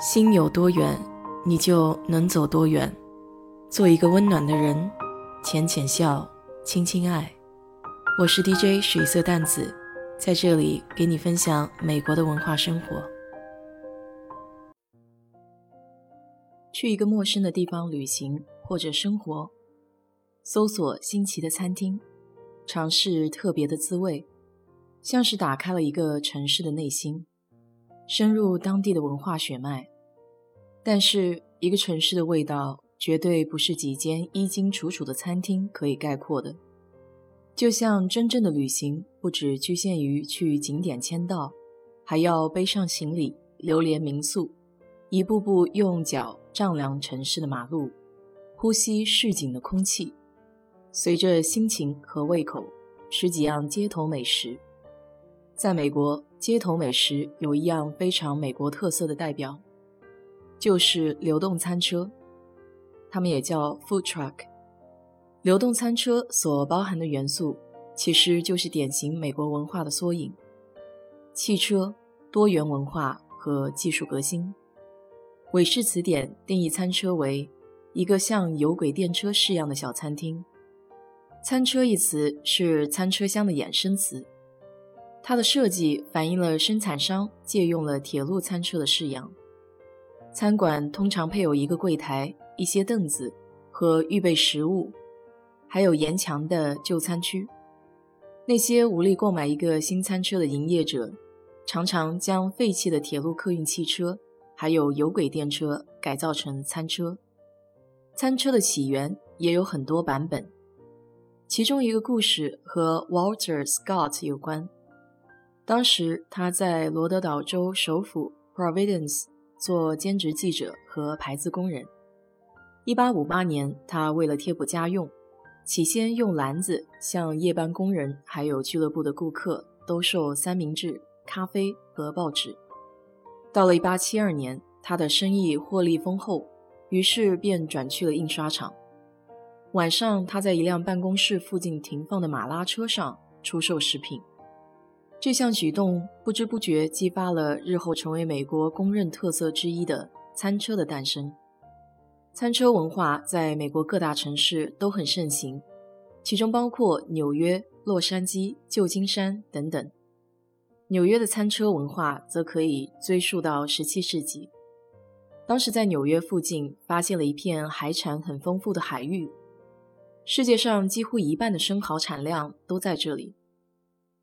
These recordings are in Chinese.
心有多远，你就能走多远。做一个温暖的人，浅浅笑，轻轻爱。我是 DJ 水色淡子，在这里给你分享美国的文化生活。去一个陌生的地方旅行或者生活，搜索新奇的餐厅，尝试特别的滋味，像是打开了一个城市的内心。深入当地的文化血脉，但是一个城市的味道绝对不是几间衣襟楚楚的餐厅可以概括的。就像真正的旅行，不只局限于去景点签到，还要背上行李，流连民宿，一步步用脚丈量城市的马路，呼吸市井的空气，随着心情和胃口吃几样街头美食。在美国。街头美食有一样非常美国特色的代表，就是流动餐车，它们也叫 food truck。流动餐车所包含的元素，其实就是典型美国文化的缩影：汽车、多元文化和技术革新。韦氏词典定义餐车为一个像有轨电车式样的小餐厅。餐车一词是餐车厢的衍生词。它的设计反映了生产商借用了铁路餐车的式样。餐馆通常配有一个柜台、一些凳子和预备食物，还有沿墙的就餐区。那些无力购买一个新餐车的营业者，常常将废弃的铁路客运汽车还有有轨电车改造成餐车。餐车的起源也有很多版本，其中一个故事和 Walter Scott 有关。当时他在罗德岛州首府 Providence 做兼职记者和排字工人。1858年，他为了贴补家用，起先用篮子向夜班工人还有俱乐部的顾客兜售三明治、咖啡和报纸。到了1872年，他的生意获利丰厚，于是便转去了印刷厂。晚上，他在一辆办公室附近停放的马拉车上出售食品。这项举动不知不觉激发了日后成为美国公认特色之一的餐车的诞生。餐车文化在美国各大城市都很盛行，其中包括纽约、洛杉矶、旧金山等等。纽约的餐车文化则可以追溯到17世纪，当时在纽约附近发现了一片海产很丰富的海域，世界上几乎一半的生蚝产量都在这里。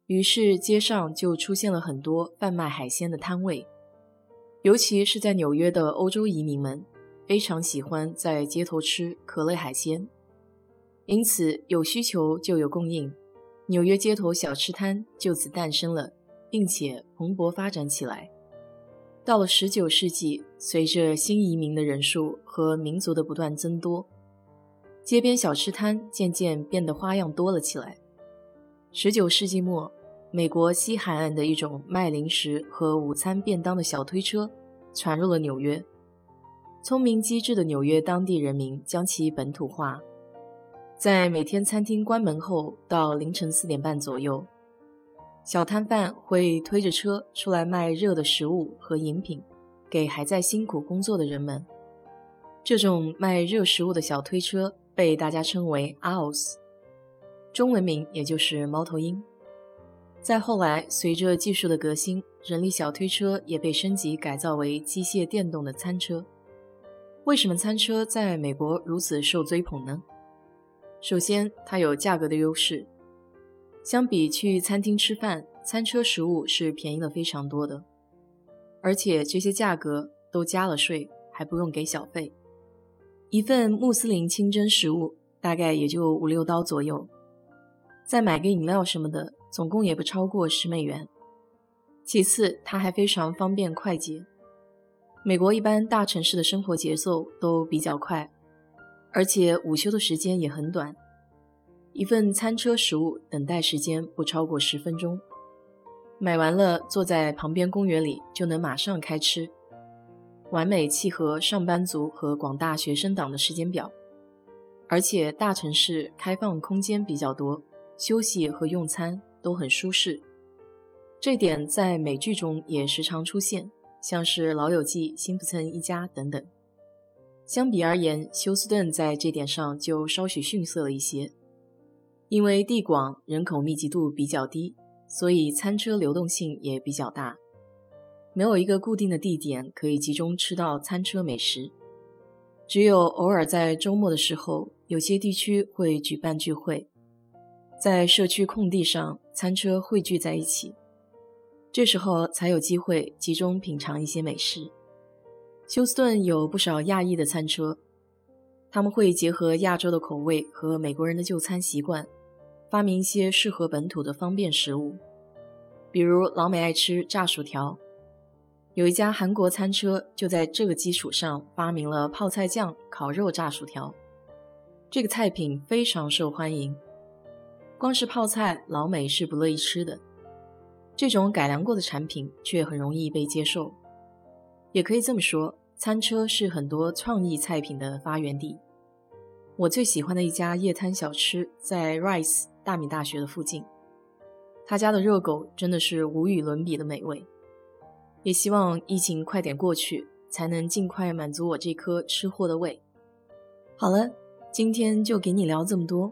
于是，街上就出现了很多贩卖海鲜的摊位，尤其是在纽约的欧洲移民们非常喜欢在街头吃壳类海鲜，因此有需求就有供应，纽约街头小吃摊就此诞生了，并且蓬勃发展起来。到了19世纪，随着新移民的人数和民族的不断增多，街边小吃摊渐渐变得花样多了起来。19世纪末。美国西海岸的一种卖零食和午餐便当的小推车传入了纽约。聪明机智的纽约当地人民将其本土化，在每天餐厅关门后到凌晨四点半左右，小摊贩会推着车出来卖热的食物和饮品给还在辛苦工作的人们。这种卖热食物的小推车被大家称为 “owls”，中文名也就是猫头鹰。再后来，随着技术的革新，人力小推车也被升级改造为机械电动的餐车。为什么餐车在美国如此受追捧呢？首先，它有价格的优势，相比去餐厅吃饭，餐车食物是便宜了非常多的，而且这些价格都加了税，还不用给小费。一份穆斯林清真食物大概也就五六刀左右，再买个饮料什么的。总共也不超过十美元。其次，它还非常方便快捷。美国一般大城市的生活节奏都比较快，而且午休的时间也很短。一份餐车食物等待时间不超过十分钟，买完了坐在旁边公园里就能马上开吃，完美契合上班族和广大学生党的时间表。而且大城市开放空间比较多，休息和用餐。都很舒适，这点在美剧中也时常出现，像是老友记、辛普森一家等等。相比而言，休斯顿在这点上就稍许逊色了一些。因为地广人口密集度比较低，所以餐车流动性也比较大，没有一个固定的地点可以集中吃到餐车美食。只有偶尔在周末的时候，有些地区会举办聚会，在社区空地上，餐车汇聚在一起，这时候才有机会集中品尝一些美食。休斯顿有不少亚裔的餐车，他们会结合亚洲的口味和美国人的就餐习惯。发明一些适合本土的方便食物，比如老美爱吃炸薯条，有一家韩国餐车就在这个基础上发明了泡菜酱烤肉炸薯条，这个菜品非常受欢迎。光是泡菜，老美是不乐意吃的，这种改良过的产品却很容易被接受。也可以这么说，餐车是很多创意菜品的发源地。我最喜欢的一家夜摊小吃在 Rice。大米大学的附近，他家的热狗真的是无与伦比的美味。也希望疫情快点过去，才能尽快满足我这颗吃货的胃。好了，今天就给你聊这么多。